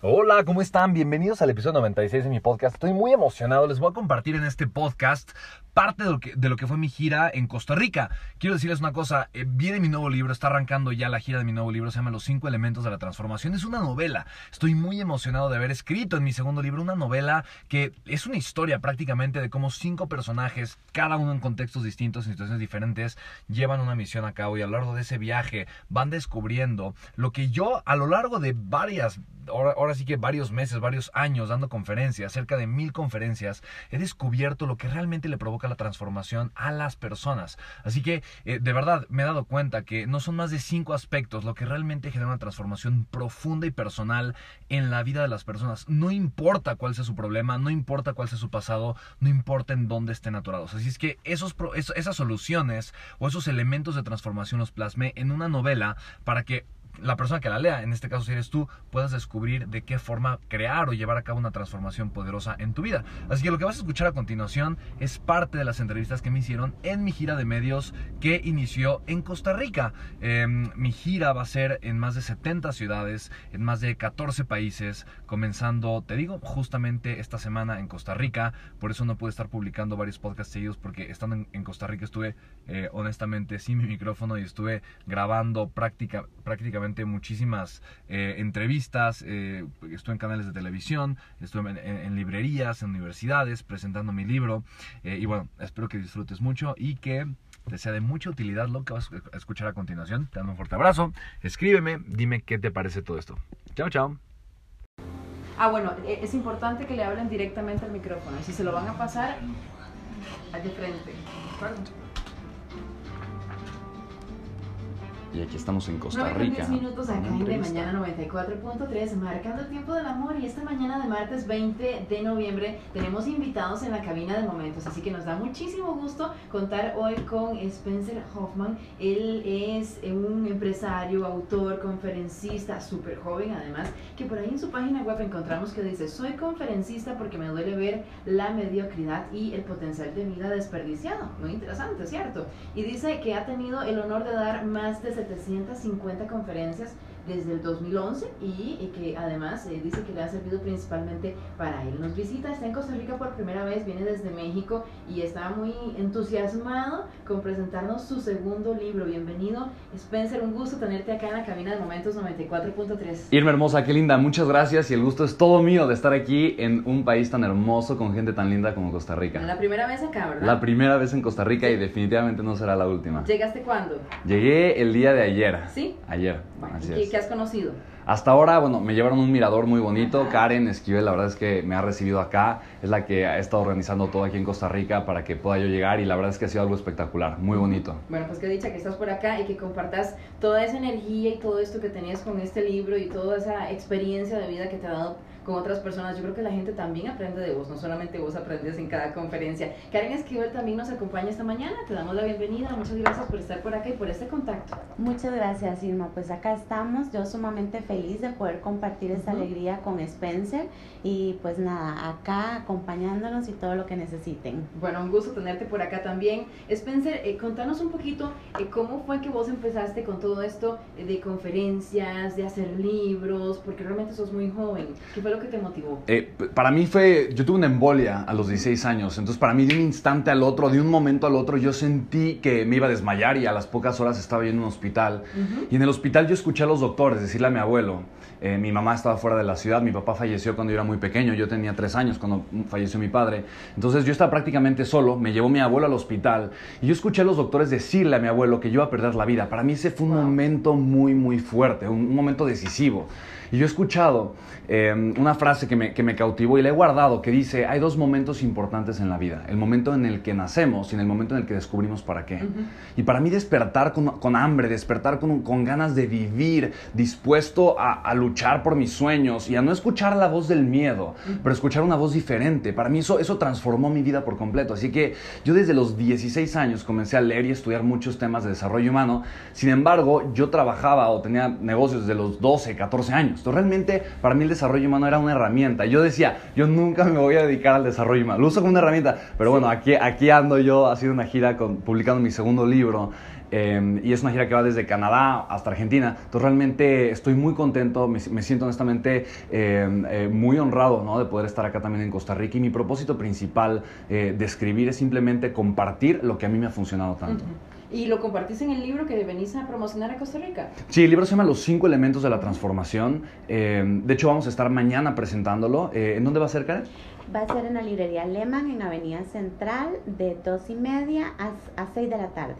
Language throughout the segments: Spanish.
Hola, ¿cómo están? Bienvenidos al episodio 96 de mi podcast. Estoy muy emocionado. Les voy a compartir en este podcast parte de lo que, de lo que fue mi gira en Costa Rica. Quiero decirles una cosa, eh, viene mi nuevo libro, está arrancando ya la gira de mi nuevo libro, se llama Los cinco elementos de la transformación. Es una novela. Estoy muy emocionado de haber escrito en mi segundo libro una novela que es una historia prácticamente de cómo cinco personajes, cada uno en contextos distintos, en situaciones diferentes, llevan una misión a cabo y a lo largo de ese viaje van descubriendo lo que yo a lo largo de varias, ahora, ahora que varios meses, varios años dando conferencias, cerca de mil conferencias, he descubierto lo que realmente le provoca la transformación a las personas. Así que eh, de verdad me he dado cuenta que no son más de cinco aspectos lo que realmente genera una transformación profunda y personal en la vida de las personas. No importa cuál sea su problema, no importa cuál sea su pasado, no importa en dónde estén atorados. Así es que esos, esas soluciones o esos elementos de transformación los plasmé en una novela para que la persona que la lea, en este caso si eres tú, puedas descubrir de qué forma crear o llevar a cabo una transformación poderosa en tu vida. Así que lo que vas a escuchar a continuación es parte de las entrevistas que me hicieron en mi gira de medios que inició en Costa Rica. Em, mi gira va a ser en más de 70 ciudades, en más de 14 países, comenzando, te digo, justamente esta semana en Costa Rica. Por eso no pude estar publicando varios podcasts seguidos porque estando en, Costa Rica estuve eh, honestamente sin mi micrófono y estuve grabando práctica, prácticamente muchísimas eh, entrevistas, eh, estuve en canales de televisión, estuve en, librerías, en universidades, presentando mi libro. Eh, y bueno, espero que disfrutes mucho y que te sea de mucha utilidad lo que vas a escuchar a continuación. Te mando un fuerte abrazo, escríbeme, dime qué te parece todo esto. Chao, chao. Ah, bueno, e, es importante que le hablen directamente al micrófono. Si se lo van a pasar, al de frente. Y aquí estamos en Costa Rica. 10 minutos acá en De Mañana 94.3, marcando el tiempo del amor. Y esta mañana de martes 20 de noviembre tenemos invitados en la cabina de momentos. Así que nos da muchísimo gusto contar hoy con Spencer Hoffman. Él es un empresario, autor, conferencista, súper joven además, que por ahí en su página web encontramos que dice, soy conferencista porque me duele ver la mediocridad y el potencial de vida desperdiciado. Muy interesante, ¿cierto? Y dice que ha tenido el honor de dar más de 750 conferencias desde el 2011 y, que además eh, dice que le ha servido principalmente para él. Nos visita, está en Costa Rica por primera vez, viene desde México y está muy entusiasmado con presentarnos su segundo libro. Bienvenido, Spencer, un gusto tenerte acá en la cabina de Momentos 94.3. Irma hermosa, qué linda, muchas gracias y el gusto es todo mío de estar aquí en un país tan hermoso con gente tan linda como Costa Rica. La primera vez acá, ¿verdad? La primera vez en Costa Rica y definitivamente no será la última. ¿Llegaste cuándo? Llegué el día de ayer. ¿Sí? Ayer. así es has conocido? Hasta ahora, bueno, me llevaron un mirador muy bonito. Karen Esquivel, la verdad es que me ha recibido acá. Es la que ha estado organizando todo aquí en Costa Rica para que pueda yo llegar y la verdad es que ha sido algo espectacular, muy bonito. Bueno, pues qué dicha que estás por acá y que compartas toda esa energía y todo esto que tenías con este libro y toda esa experiencia de vida que te ha dado con otras personas, yo creo que la gente también aprende de vos, no solamente vos aprendes en cada conferencia. Karen Esquivel también nos acompaña esta mañana, te damos la bienvenida, muchas gracias por estar por acá y por este contacto. Muchas gracias Irma, pues acá estamos, yo sumamente feliz de poder compartir esta alegría con Spencer y pues nada, acá acompañándonos y todo lo que necesiten. Bueno, un gusto tenerte por acá también. Spencer, eh, contanos un poquito eh, cómo fue que vos empezaste con todo esto de conferencias, de hacer libros, porque realmente sos muy joven. ¿Qué fue lo que te motivó? Eh, para mí fue, yo tuve una embolia a los 16 años, entonces para mí de un instante al otro, de un momento al otro, yo sentí que me iba a desmayar y a las pocas horas estaba yo en un hospital. Y en el hospital yo escuché a los doctores decirle a mi abuelo, mi mamá estaba fuera de la ciudad, mi papá falleció cuando yo era muy pequeño, yo tenía tres años cuando falleció mi padre. Entonces yo estaba prácticamente solo, me llevó mi abuelo al hospital y yo escuché a los doctores decirle a mi abuelo que yo iba a perder la vida. Para mí ese fue un momento muy, muy fuerte, un, un momento decisivo. Y yo he escuchado eh, una frase que me, que me, cautivó y la he guardado que dice, hay dos momentos importantes en la vida, el momento en el que nacemos y en el momento en el que descubrimos para qué. Uh -huh. Y para mí despertar con, con hambre, despertar con, con, ganas de vivir, dispuesto a, a, luchar por mis sueños y a no escuchar la voz del miedo, uh -huh. pero escuchar una voz diferente. Para mí eso, eso transformó mi vida por completo. Así que yo desde los 16 años comencé a leer y estudiar muchos temas de desarrollo humano. Sin embargo, yo trabajaba o tenía negocios desde los 12, 14 años. Entonces, realmente para mí el desarrollo humano era una herramienta. Yo decía, yo nunca me voy a dedicar al desarrollo humano. Lo uso como una herramienta. Pero bueno, aquí, aquí ando yo haciendo una gira con, publicando mi segundo libro. Eh, y es una gira que va desde Canadá hasta Argentina. Entonces realmente estoy muy contento, me, me siento honestamente eh, eh, muy honrado ¿no? de poder estar acá también en Costa Rica. Y mi propósito principal de escribir es simplemente compartir lo que a mí me ha funcionado tanto. Uh -huh. ¿Y lo compartís en el libro que venís a promocionar a Costa Rica? Sí, el libro se llama Los cinco elementos de la transformación. Eh, de hecho, vamos a estar mañana presentándolo. Eh, ¿En dónde va a ser, Karen? Va a ser en la librería Lehman, en Avenida Central, de dos y media a, a 6 de la tarde.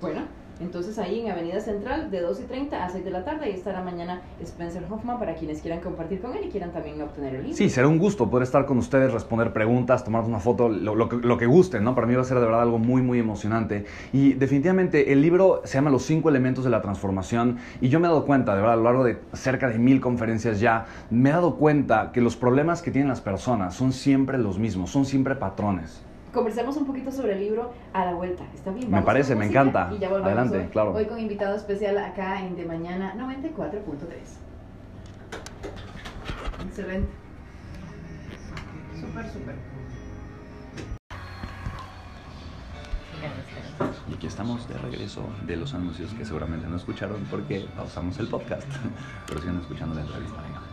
Bueno, entonces ahí en Avenida Central de 2 y 30 a 6 de la tarde y estará mañana Spencer Hoffman para quienes quieran compartir con él y quieran también obtener el libro. Sí, será un gusto poder estar con ustedes, responder preguntas, tomar una foto, lo, lo, lo, que gusten, ¿no? Para mí va a ser de verdad algo muy, muy emocionante. Y definitivamente el libro se llama Los cinco elementos de la transformación y yo me he dado cuenta, de verdad, a lo largo de cerca de mil conferencias ya, me he dado cuenta que los problemas que tienen las personas son siempre los mismos, son siempre patrones conversemos un poquito sobre el libro a la vuelta. ¿Está bien? Me parece, me encanta. Y ya volvemos Adelante, hoy, claro. Hoy con invitado especial acá en De Mañana 94.3. Excelente. Súper, súper. Y aquí estamos de regreso de los anuncios que seguramente no escucharon porque pausamos el podcast, pero siguen escuchando la entrevista. Venga.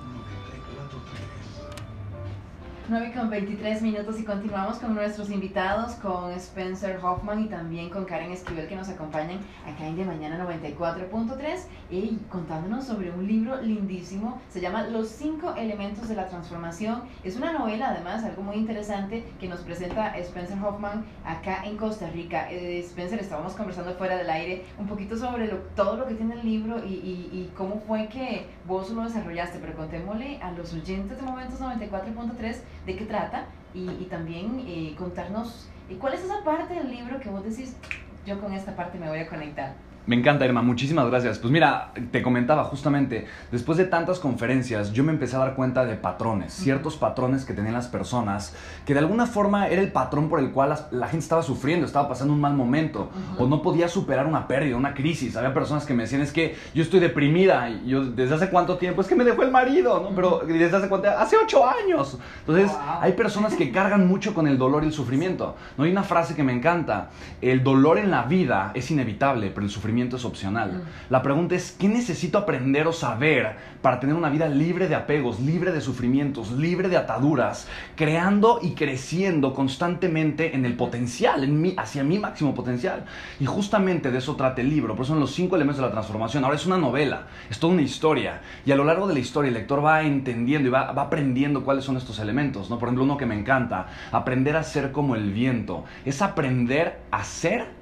9 con 23 minutos y continuamos con nuestros invitados, con Spencer Hoffman y también con Karen Esquivel que nos acompañan acá en De Mañana 94.3 y contándonos sobre un libro lindísimo, se llama Los cinco elementos de la transformación. Es una novela además, algo muy interesante que nos presenta Spencer Hoffman acá en Costa Rica. Eh, Spencer, estábamos conversando fuera del aire un poquito sobre lo, todo lo que tiene el libro y, y, y cómo fue que vos lo desarrollaste, pero contémosle a los oyentes de Momentos 94.3 de qué trata y, también eh, contarnos eh, cuál es esa parte del libro que vos decís, yo con esta parte me voy a conectar. Me encanta, Irma, muchísimas gracias. Pues mira, te comentaba justamente, después de tantas conferencias, yo me empecé a dar cuenta de patrones, ciertos patrones que tenían las personas, que de alguna forma era el patrón por el cual la, la gente estaba sufriendo, estaba pasando un mal momento, uh -huh. o no podía superar una pérdida, una crisis. Había personas que me decían, es que yo estoy deprimida, y yo, ¿desde hace cuánto tiempo? Es que me dejó el marido, ¿no? Pero, ¿desde hace cuánto? Hace ocho años. Entonces, wow. hay personas que cargan mucho con el dolor y el sufrimiento. No hay una frase que me encanta, el dolor en la vida es inevitable, pero el sufrimiento es opcional. La pregunta es, ¿qué necesito aprender o saber para tener una vida libre de apegos, libre de sufrimientos, libre de ataduras, creando y creciendo constantemente en el potencial, en mi, hacia mi máximo potencial? Y justamente de eso trata el libro, por eso son los cinco elementos de la transformación. Ahora es una novela, es toda una historia, y a lo largo de la historia el lector va entendiendo y va, va aprendiendo cuáles son estos elementos. ¿no? Por ejemplo, uno que me encanta, aprender a ser como el viento, es aprender a ser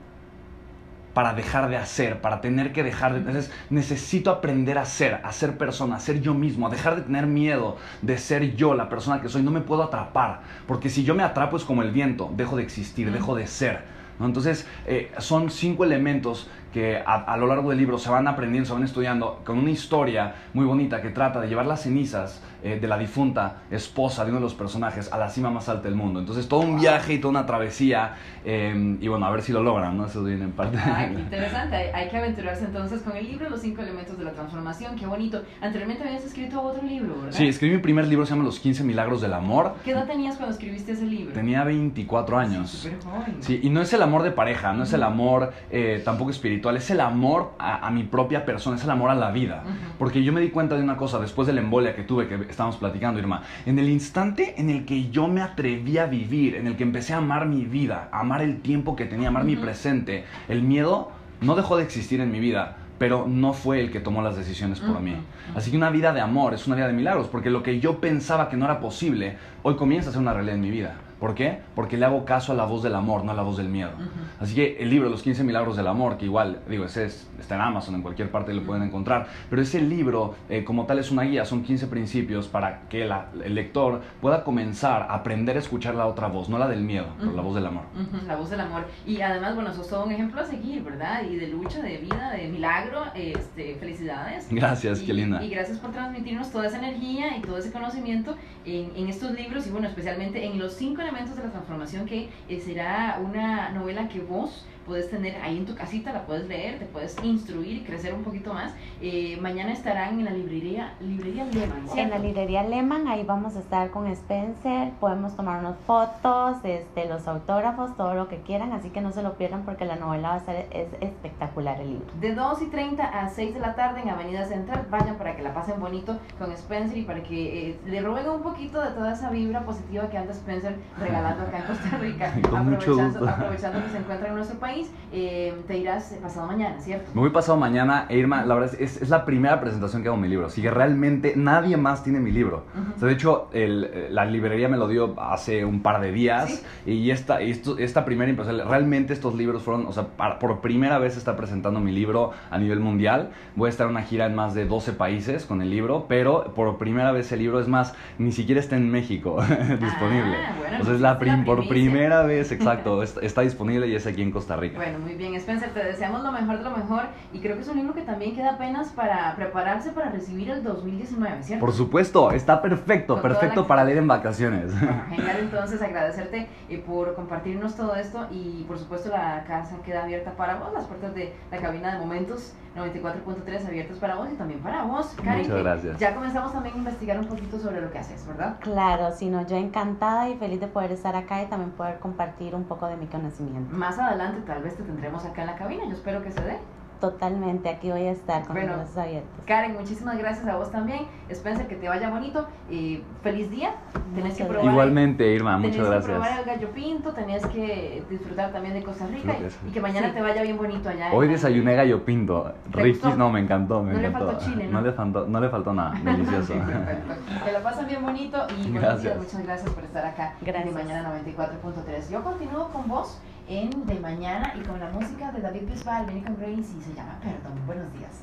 para dejar de hacer, para tener que dejar de... Entonces, necesito aprender a ser, a ser persona, a ser yo mismo, a dejar de tener miedo de ser yo, la persona que soy. No me puedo atrapar, porque si yo me atrapo es como el viento, dejo de existir, dejo de ser. ¿no? Entonces, eh, son cinco elementos que a, a, lo largo del libro se van aprendiendo, se van estudiando, con una historia muy bonita que trata de llevar las cenizas eh, de la difunta esposa de uno de los personajes a la cima más alta del mundo. Entonces todo un viaje y toda una travesía eh, y bueno, a ver si lo logran, ¿no? Eso viene en parte. Ay, qué interesante. Hay, hay, que aventurarse entonces con el libro Los cinco elementos de la transformación. Qué bonito. Anteriormente habías escrito otro libro, ¿verdad? Sí, escribí mi primer libro, se llama Los 15 milagros del amor. ¿Qué edad tenías cuando escribiste ese libro? Tenía 24 años. Sí, súper joven. Sí, y no es el amor de pareja, no es el amor eh, tampoco espiritual, es el amor a, a, mi propia persona, es el amor a la vida. Uh -huh. Porque yo me di cuenta de una cosa después de la embolia que tuve, que estábamos platicando, Irma. En el instante en el que yo me atreví a vivir, en el que empecé a amar mi vida, a amar el tiempo que tenía, a amar uh -huh. mi presente, el miedo no dejó de existir en mi vida pero no fue el que tomó las decisiones por uh -huh. mí. Así que una vida de amor es una vida de milagros, porque lo que yo pensaba que no era posible, hoy comienza a ser una realidad en mi vida. ¿Por qué? Porque le hago caso a la voz del amor, no a la voz del miedo. Uh -huh. Así que el libro Los 15 Milagros del Amor, que igual, digo, ese es, está en Amazon, en cualquier parte lo pueden encontrar, pero ese libro eh, como tal es una guía, son 15 principios para que la, el lector pueda comenzar a aprender a escuchar la otra voz, no la del miedo, uh -huh. pero la voz del amor. Uh -huh. La voz del amor. Y además, bueno, sos todo un ejemplo a seguir, ¿verdad? Y de lucha, de vida, de milagro, este, felicidades. Gracias, y, qué linda. Y gracias por transmitirnos toda esa energía y todo ese conocimiento en, en estos libros y bueno, especialmente en los cinco elementos de la transformación que eh, será una novela que vos puedes tener ahí en tu casita, la puedes leer, te puedes instruir y crecer un poquito más. Eh, mañana estarán en la librería, librería Lehman, ¿cierto? En la librería Lehman, ahí vamos a estar con Spencer, podemos tomarnos fotos, este, los autógrafos, todo lo que quieran, así que no se lo pierdan porque la novela va a ser es espectacular el libro. De 2 y 30 a 6 de la tarde en Avenida Central, vayan para que la pasen bonito con Spencer y para que eh, le roben un poquito de toda esa vibra positiva que anda Spencer regalando acá en Costa Rica, con mucho aprovechando, gusto. aprovechando que se encuentra en nuestro país eh, te irás pasado mañana, ¿cierto? Me voy pasado mañana e Irma, la verdad es, es, es, la primera presentación que hago mi libro, así que realmente nadie más tiene mi libro. Uh -huh. o sea, de hecho, el, la librería me lo dio hace un par de días ¿Sí? y esta, esto, esta primera impresión, realmente estos libros fueron, o sea, para, por primera vez está presentando mi libro a nivel mundial. Voy a estar en una gira en más de 12 países con el libro, pero por primera vez el libro, es más, ni siquiera está en México disponible. Ah, bueno, o sea, es la, prim, por primera vez, exacto, está, está disponible y es aquí en Costa Rica. Bueno, muy bien, Spencer, te deseamos lo mejor de lo mejor y creo que es un libro que también queda apenas para prepararse para recibir el 2019, ¿cierto? Por supuesto, está perfecto, Con perfecto para leer en vacaciones. Bueno, genial, entonces agradecerte eh, por compartirnos todo esto y por supuesto la casa queda abierta para vos, las puertas de la cabina de momentos 94.3 abiertas para vos y también para vos, Karen. Muchas gracias. Ya comenzamos también a investigar un poquito sobre lo que haces, ¿verdad? Claro, sino yo encantada y feliz de poder estar acá y también poder compartir un poco de mi conocimiento. Más adelante tal vez te tendremos acá en la cabina, yo espero que se dé. Totalmente, aquí voy a estar con bueno, los brazos abiertos. Karen, muchísimas gracias a vos también. Spencer, que te vaya bonito. y feliz día. Tenés que probar Igualmente, Irma, muchas gracias. que probar el gallo pinto, tenés que disfrutar también de Costa Rica y, y, que mañana sí. te vaya bien bonito allá. Hoy desayuné gallo pinto. Ricky, no, me encantó, me no encantó. Le faltó chile, ¿no? No le faltó, no le faltó nada, delicioso. que lo pasen bien bonito y días, muchas gracias por estar acá gracias. de Mañana 94.3. Yo continúo con vos en De Mañana y con la música de David Bisbal, viene con Grace y se llama Perdón. Buenos días.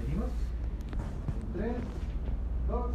Venimos. Tres, dos.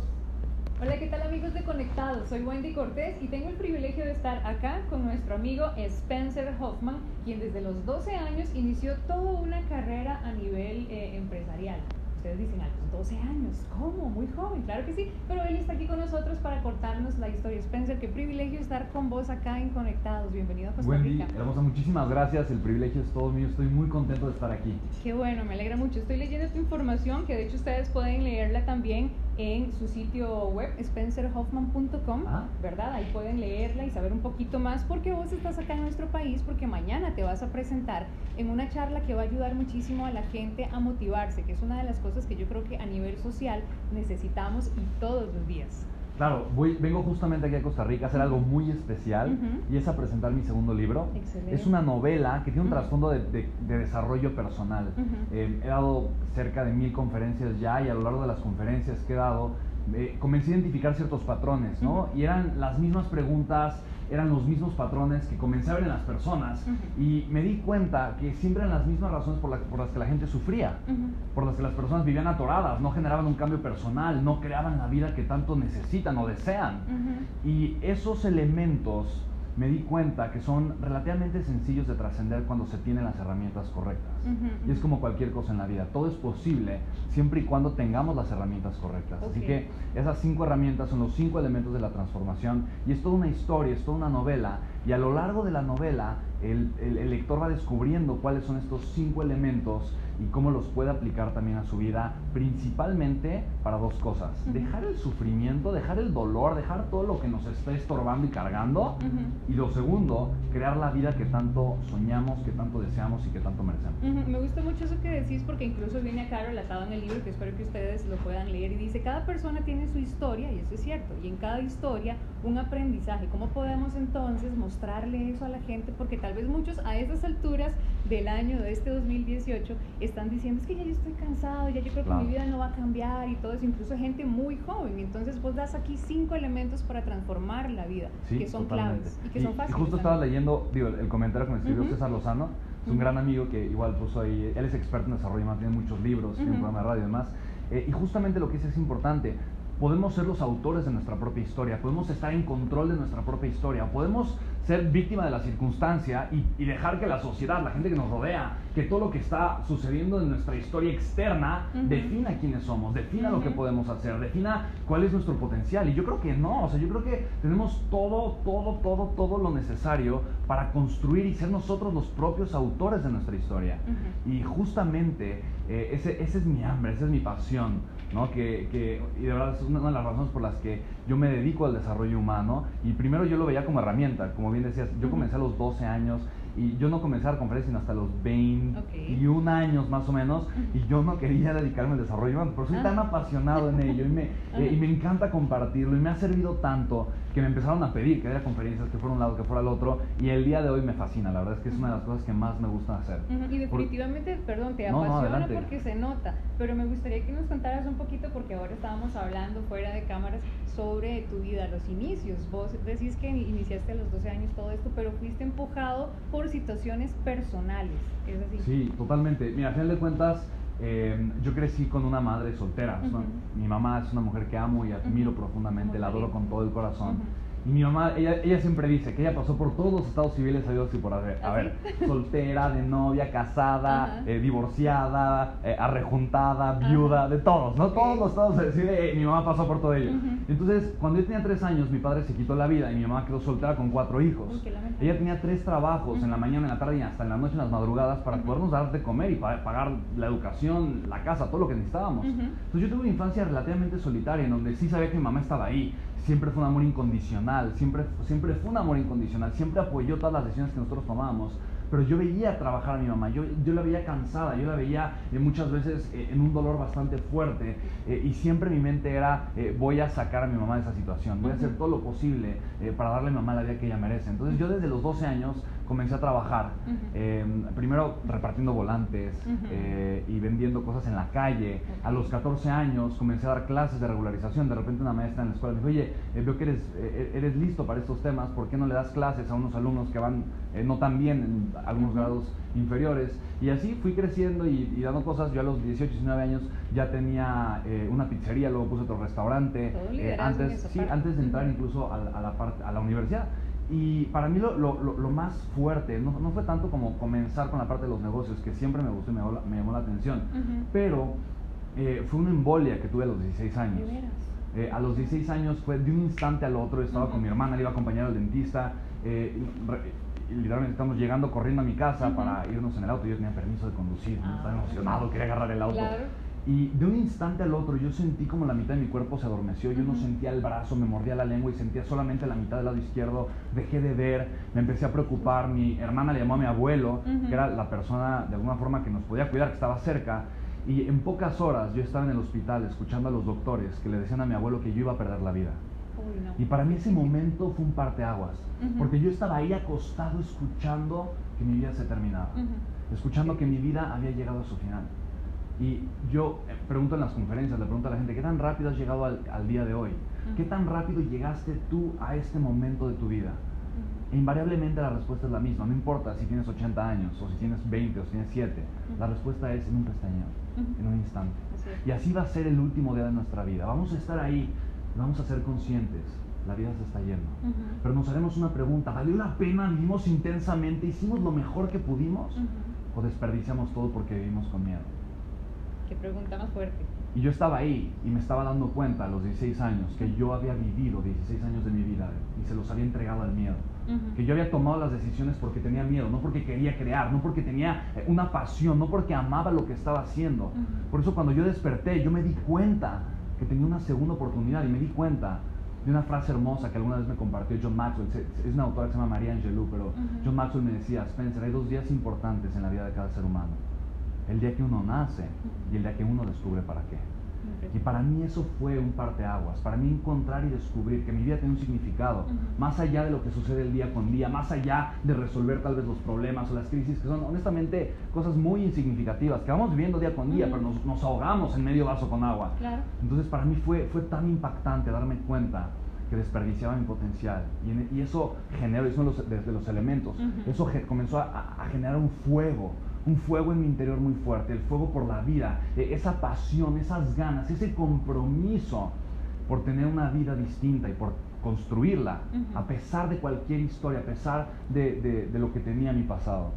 Hola, ¿qué tal amigos de Conectados? Soy Wendy Cortés y tengo el privilegio de estar acá con nuestro amigo Spencer Hoffman, quien desde los 12 años inició toda una carrera a nivel eh, empresarial. Ustedes dicen, a los 12 años, ¿cómo? Muy joven, claro que sí, pero él está aquí con nosotros para cortarnos la historia. Spencer, qué privilegio estar con vos acá en Conectados. Bienvenido a Costa Wendy, Rica. hermosa, muchísimas gracias. El privilegio es todo mío. Estoy muy contento de estar aquí. Qué bueno, me alegra mucho. Estoy leyendo esta información que de hecho ustedes pueden leerla también en su sitio web, spencerhoffman.com, ah. ¿verdad? Ahí pueden leerla y saber un poquito más porque vos estás acá en nuestro país, porque mañana te vas a presentar en una charla que va a ayudar muchísimo a la gente a motivarse, que es una de las cosas que yo creo que a nivel social necesitamos y todos los días. Claro, voy, vengo justamente aquí a Costa Rica a hacer algo muy especial uh -huh. y es a presentar mi segundo libro. Excelente. Es una novela que tiene un Uh -huh. trasfondo de, de, de, desarrollo personal. Uh -huh. eh, he dado cerca de mil conferencias ya y a lo largo de las conferencias que he dado eh, comencé a identificar ciertos patrones, ¿no? Y eran las mismas preguntas, eran los mismos patrones que comencé a ver en las personas y me di cuenta que siempre eran las mismas razones por, la, por las que la gente sufría, por las que las personas vivían atoradas, no generaban un cambio personal, no creaban la vida que tanto necesitan o desean. Y esos elementos me di cuenta que son relativamente sencillos de trascender cuando se tienen las herramientas correctas. Y es como cualquier cosa en la vida, todo es posible siempre y cuando tengamos las herramientas correctas. Así que esas cinco herramientas son los cinco elementos de la transformación y es toda una historia, es toda una novela y a lo largo de la novela el, el- el lector va descubriendo cuáles son estos cinco elementos y cómo los puede aplicar también a su vida, principalmente para dos cosas. Ujú. Dejar el sufrimiento, dejar el dolor, dejar todo lo que nos está estorbando y cargando. Ujú. Y lo segundo, crear la vida que tanto soñamos, que tanto deseamos y que tanto merecemos. Ujú, Me gusta mucho eso que decís porque incluso viene acá relatado en el libro que espero que ustedes lo puedan leer y dice cada persona tiene su historia y eso es cierto y en cada historia un aprendizaje. ¿Cómo podemos entonces mostrarle eso a la gente? Porque tal vez muchos a esas alturas del año de este 2018 están diciendo es que ya yo estoy cansado, ya yo creo que mi vida no va a cambiar y todo eso, incluso gente muy joven. Entonces vos das aquí cinco elementos para transformar la vida Sí, que son totalmente. claves y que son fáciles. justo también. estaba leyendo, digo, el comentario que me escribió Ujú. César Lozano, es un Ujú. gran amigo que igual puso ahí, él es experto en desarrollo humano, tiene muchos libros, tiene un Ujú. programa de radio y demás, eh, y justamente lo que dice es importante, podemos ser los autores de nuestra propia historia, podemos estar en control de nuestra propia historia, podemos ser víctima de la circunstancia y, y dejar que la sociedad, la gente que nos rodea, que todo lo que está sucediendo en nuestra historia externa Ujú. defina quiénes somos, defina lo que podemos hacer, defina cuál es nuestro potencial. Y yo creo que no, o sea, yo creo que tenemos todo, todo, todo, todo lo necesario para construir y ser nosotros los propios autores de nuestra historia. Y justamente eh, ese, ese es mi hambre, esa es mi pasión, ¿no? Que, que- y de verdad es una de las razones por las que yo me dedico al desarrollo humano. Y primero yo lo veía como herramienta, como bien decías, yo comencé a los 12 años y yo no comencé a dar conferencias sino hasta los 21 años más o menos y yo no quería dedicarme al desarrollo humano, pero soy tan Ah. apasionado en ello y me, eh, y me encanta compartirlo y me ha servido tanto que me empezaron a pedir que diera conferencias, que fuera un lado, que fuera el otro y el día de hoy me fascina, la verdad es que es una de las cosas que más me gusta hacer. Y Por- definitivamente, perdón, te No, no, apasiona adelante. porque se nota, pero me gustaría que nos contaras un poquito, porque ahora estábamos hablando fuera de cámaras sobre tu vida, los inicios. Vos decís que iniciaste a los 12 años todo esto, pero fuiste empujado por situaciones personales, ¿es así? Sí, totalmente. Mira, a final de cuentas, eh, yo crecí con una madre soltera. Mi mamá es una mujer que amo y admiro profundamente, la adoro con todo el corazón. Mi mamá, ella, ella siempre dice que ella pasó por todos los estados civiles a Dios y por haber. A ¿Ah, ver, soltera, de novia, casada, Ajá. eh, divorciada, eh, arrejuntada, Ajá. viuda, de todos, ¿no? Todos los estados civiles, eh, mi mamá pasó por todo ello. Entonces, cuando yo tenía tres años, mi padre se quitó la vida y mi mamá quedó soltera con cuatro hijos. Ella tenía tres trabajos, en la mañana, en la tarde y hasta en la noche, en las madrugadas, para podernos dar de comer y pa- pagar la educación, la casa, todo lo que necesitábamos. Entonces yo tuve una infancia relativamente solitaria, en donde sí sabía que mi mamá estaba ahí. Siempre fue un amor incondicional, siempre, siempre fue un amor incondicional, siempre apoyó todas las decisiones que nosotros tomábamos. Pero yo veía trabajar a mi mamá, yo, yo la veía cansada, yo la veía eh, muchas veces eh, en un dolor bastante fuerte eh, y siempre mi mente era voy a sacar a mi mamá de esa situación, voy a hacer todo lo posible para darle a mi mamá la vida que ella merece. Entonces yo desde los 12 años comencé a trabajar, eh, primero repartiendo volantes eh, y vendiendo cosas en la calle. A los 14 años comencé a dar clases de regularización. De repente una maestra en la escuela me dijo, oye, eh, veo que eres, eh, eres listo para estos temas, ¿por qué no le das clases a unos alumnos que van eh, no tan bien en algunos grados inferiores? Y así fui creciendo y, y dando cosas. Yo a los 18, 19 años ya tenía eh, una pizzería, luego puse otro restaurante. Todo eh, antes, sí, parte. antes de entrar incluso a la, parte, a la universidad. Y para mí lo, lo- lo- más fuerte no, no fue tanto como comenzar con la parte de los negocios, que siempre me gustó y me llamó la, me llamó la atención, pero eh, fue una embolia que tuve a los 16 años. Eh, a los 16 años fue de un instante al otro, estaba Ujú. con mi hermana, le iba a acompañar al dentista, eh, y literalmente estamos llegando corriendo a mi casa para irnos en el auto, yo tenía permiso de conducir, ¿no? Ah, estaba emocionado, quería agarrar el auto. Claro. Y de un instante al otro yo sentí como la mitad de mi cuerpo se adormeció, yo no sentía el brazo, me mordía la lengua y sentía solamente la mitad del lado izquierdo, dejé de ver, me empecé a preocupar, mi hermana le llamó a mi abuelo, que era la persona de alguna forma que nos podía cuidar, que estaba cerca, y en pocas horas yo estaba en el hospital escuchando a los doctores que le decían a mi abuelo que yo iba a perder la vida. Uy, no. Y para mí ese momento fue un parteaguas, Ujú. porque yo estaba ahí acostado escuchando que mi vida se terminaba escuchando que mi vida había llegado a su final. Y yo eh, pregunto en las conferencias, le pregunto a la gente, ¿qué tan rápido has llegado al, al día de hoy? ¿Qué tan rápido llegaste tú a este momento de tu vida? E invariablemente la respuesta es la misma, no importa si tienes 80 años, o si tienes 20, o si tienes 7, la respuesta es en un pestañeo, en un instante. Así. Y así va a ser el último día de nuestra vida. Vamos a estar ahí, vamos a ser conscientes la vida se está yendo. Pero nos haremos una pregunta, ¿valió la pena? ¿Vivimos intensamente? ¿Hicimos lo mejor que pudimos? ¿O desperdiciamos todo porque vivimos con miedo? Qué pregunta más fuerte. Y yo estaba ahí y me estaba dando cuenta a los 16 años que yo había vivido 16 años de mi vida y se los había entregado al miedo. Ujú. Que yo había tomado las decisiones porque tenía miedo, no porque quería crear, no porque tenía eh, una pasión, no porque amaba lo que estaba haciendo. Ujú. Por eso cuando yo desperté, yo me di cuenta que tenía una segunda oportunidad y me di cuenta de una frase hermosa que alguna vez me compartió John Maxwell. Es una autora que se llama María Angelou, pero Ujú. John Maxwell me decía, Spencer, hay dos días importantes en la vida de cada ser humano. El día que uno nace y el día que uno descubre para qué. Y para mí eso fue un parteaguas, para mí encontrar y descubrir que mi vida tiene un significado, más allá de lo que sucede el día con día, más allá de resolver tal vez los problemas o las crisis, que son honestamente cosas muy insignificativas, que vamos viviendo día con día, Ujú. pero nos, nos ahogamos en medio vaso con agua. Claro. Entonces para mí fue, fue tan impactante darme cuenta que desperdiciaba mi potencial. Y, en- y eso generó, es uno de los, de- los elementos, eso comenzó a, a generar un fuego, un fuego en mi interior muy fuerte, el fuego por la vida, eh, esa pasión, esas ganas, ese compromiso por tener una vida distinta y por construirla, a pesar de cualquier historia, a pesar de, de- de lo que tenía mi pasado.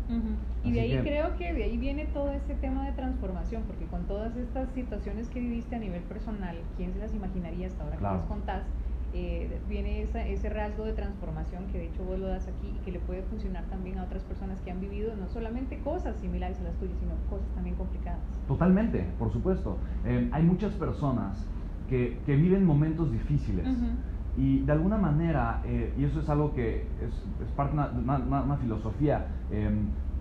Y de ahí que- creo que de ahí viene todo este tema de transformación, porque con todas estas situaciones que viviste a nivel personal, ¿quién se las imaginaría hasta ahora Claro. que les contás? Eh, viene esa- ese rasgo de transformación que de hecho vos lo das aquí y que le puede funcionar también a otras personas que han vivido no solamente cosas similares a las tuyas, sino cosas también complicadas. Totalmente, por supuesto. Eh, hay muchas personas que, que viven momentos difíciles. Y de alguna manera, eh, y eso es algo que es, es parte de una, una- una filosofía eh,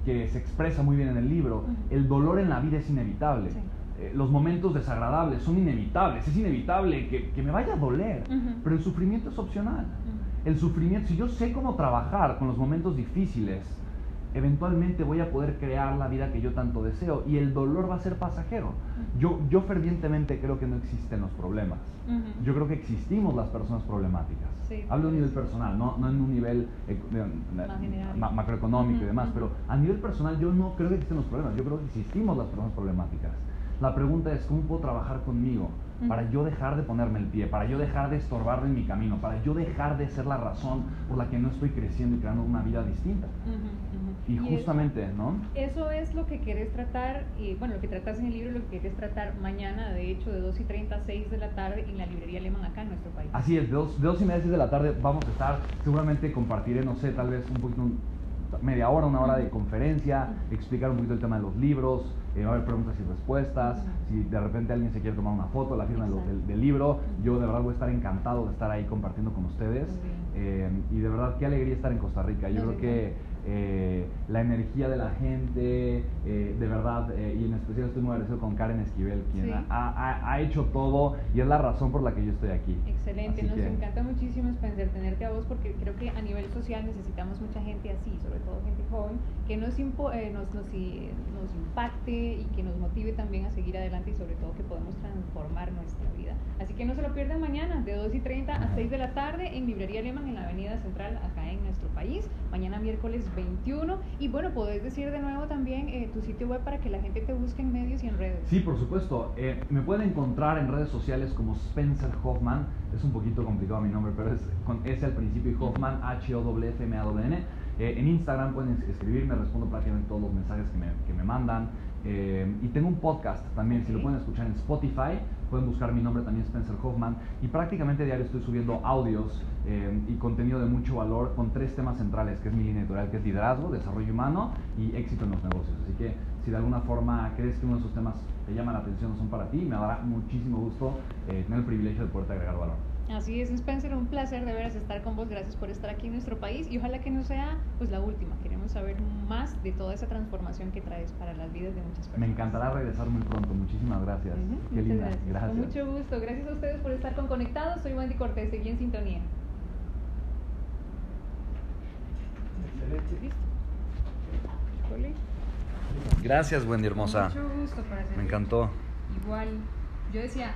que se expresa muy bien en el libro, el dolor en la vida es inevitable. Sí. Eh, los momentos desagradables son inevitables. Es inevitable que, que me vaya a doler, Ujú. pero el sufrimiento es opcional. Ujú. El sufrimiento, si yo sé cómo trabajar con los momentos difíciles, eventualmente voy a poder crear la vida que yo tanto deseo y el dolor va a ser pasajero. Yo, yo fervientemente creo que no existen los problemas. Ujú. Yo creo que existimos las personas problemáticas. Sí, Hablo a un nivel personal, no, no en un nivel eh, de- ma- macroeconómico Ujú, y demás, pero a nivel personal yo no creo que existen los problemas, yo creo que existimos las personas problemáticas. La pregunta es, ¿cómo puedo trabajar conmigo para yo dejar de ponerme el pie, para yo dejar de estorbarme en mi camino, para yo dejar de ser la razón por la que no estoy creciendo y creando una vida distinta? Y justamente, ¿no? Eso es lo que querés tratar, y bueno, lo que tratas en el libro, lo que querés tratar mañana, de hecho, de 2 y 30 a 6 de la tarde en la librería Alemán acá en nuestro país. Así es, de dos, de dos y media a seis de la tarde vamos a estar, seguramente compartiré, no sé, tal vez un poquito, un- media hora, una hora de conferencia, explicar un poquito el tema de los libros, eh, va a haber preguntas y respuestas, si de repente alguien se quiere tomar una foto, la firma del, del- del libro, yo de verdad voy a estar encantado de estar ahí compartiendo con ustedes. Eh, y de verdad qué alegría estar en Costa Rica, yo creo que eh, la energía de la gente, eh, de verdad, eh, y en especial estoy muy agradecido con Karen Esquivel, quien Sí. ha, ha- ha hecho todo y es la razón por la que yo estoy aquí. Excelente, Así nos que- encanta muchísimo Spencer tenerte a vos porque creo que a nivel social necesitamos mucha gente así, sobre todo gente joven, que nos, impo- eh, nos, nos, i- nos impacte y que nos motive también a seguir adelante y sobre todo que podemos transformar nuestra vida. Así que no se lo pierdan mañana de 2 y 30 a 6 de la tarde en Librería Alemán en la Avenida Central acá en nuestro país, mañana miércoles 21 y bueno, podés decir de nuevo también eh, tu sitio web para que la gente te busque en medios y en redes. Sí, por supuesto. Eh, me pueden encontrar en redes sociales como Spencer Hoffman. Es un poquito complicado mi nombre, pero es con S al principio y Hoffman, H-O-F-M-A-N. Eh, en Instagram pueden es- escribirme, respondo prácticamente todos los mensajes que me, que me mandan. Y tengo un podcast también, si lo pueden escuchar en Spotify, pueden buscar mi nombre también, Spencer Hoffman. Y prácticamente diario estoy subiendo audios eh, y contenido de mucho valor con tres temas centrales, que es mi línea editorial, que es liderazgo, desarrollo humano y éxito en los negocios. Así que si de alguna forma crees que uno de esos temas te llama la atención o son para ti, me dará muchísimo gusto eh, tener el privilegio de poderte agregar valor. Así es, Spencer, un placer de veras estar con vos. Gracias por estar aquí en nuestro país y ojalá que no sea pues la última. Queremos saber más de toda esa transformación que traes para las vidas de muchas personas. Me encantará regresar muy pronto. Muchísimas gracias. Qué muchas linda. gracias. Gracias. Con mucho gusto. Gracias a ustedes por estar con Conectados. Soy Wendy Cortés. Seguí en sintonía. Excelente. Gracias, Wendy Con Mucho gusto para Me encantó. Igual, yo decía...